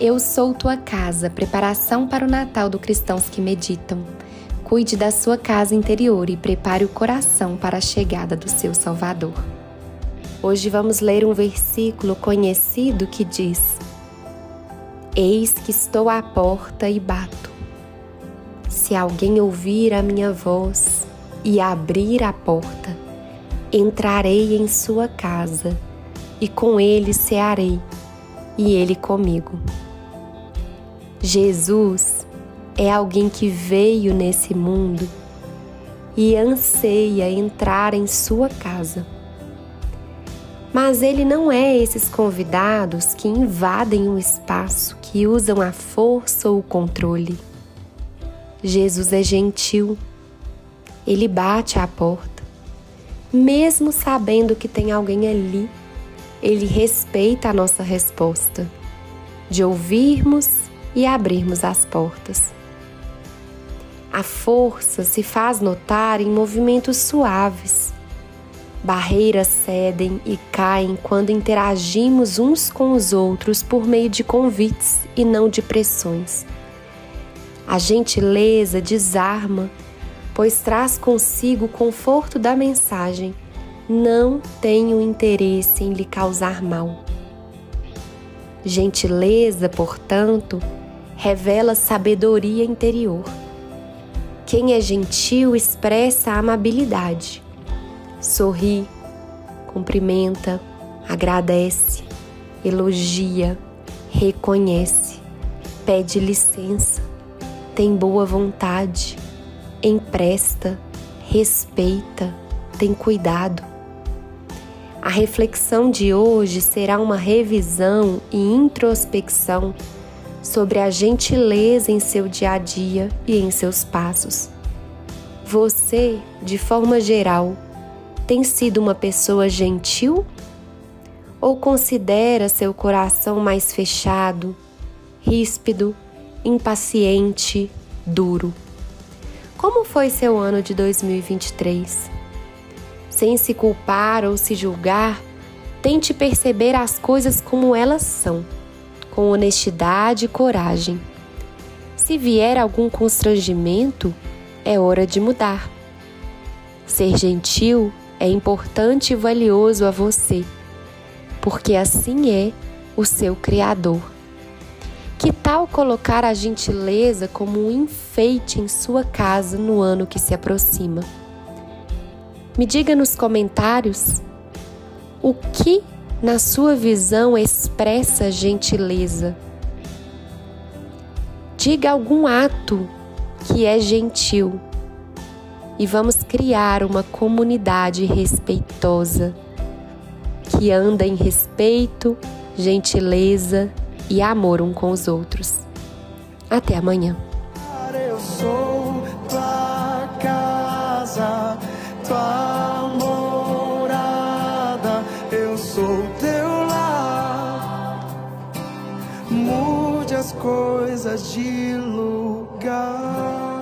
Eu sou tua casa, preparação para o Natal do cristãos que meditam. Cuide da sua casa interior e prepare o coração para a chegada do seu Salvador. Hoje vamos ler um versículo conhecido que diz: Eis que estou à porta e bato. Se alguém ouvir a minha voz e abrir a porta, entrarei em sua casa e com ele cearei e ele comigo. Jesus é alguém que veio nesse mundo e anseia entrar em sua casa. Mas ele não é esses convidados que invadem o espaço, que usam a força ou o controle. Jesus é gentil. Ele bate à porta. Mesmo sabendo que tem alguém ali, ele respeita a nossa resposta de ouvirmos e abrirmos as portas. A força se faz notar em movimentos suaves. Barreiras cedem e caem quando interagimos uns com os outros por meio de convites e não de pressões. A gentileza desarma, pois traz consigo o conforto da mensagem: não tenho interesse em lhe causar mal. Gentileza, portanto, revela sabedoria interior. Quem é gentil expressa amabilidade, sorri, cumprimenta, agradece, elogia, reconhece, pede licença, tem boa vontade, empresta, respeita, tem cuidado. A reflexão de hoje será uma revisão e introspecção sobre a gentileza em seu dia a dia e em seus passos. Você, de forma geral, tem sido uma pessoa gentil? Ou considera seu coração mais fechado, ríspido, impaciente, duro? Como foi seu ano de 2023? Sem se culpar ou se julgar, tente perceber as coisas como elas são com honestidade e coragem. Se vier algum constrangimento, é hora de mudar. Ser gentil é importante e valioso a você, porque assim é o seu Criador. Que tal colocar a gentileza como um enfeite em sua casa no ano que se aproxima? Me diga nos comentários o que na sua visão expressa gentileza. Diga algum ato que é gentil e vamos criar uma comunidade respeitosa que anda em respeito, gentileza e amor um com os outros. Até amanhã. Eu sou tua casa, tua as coisas de lugar.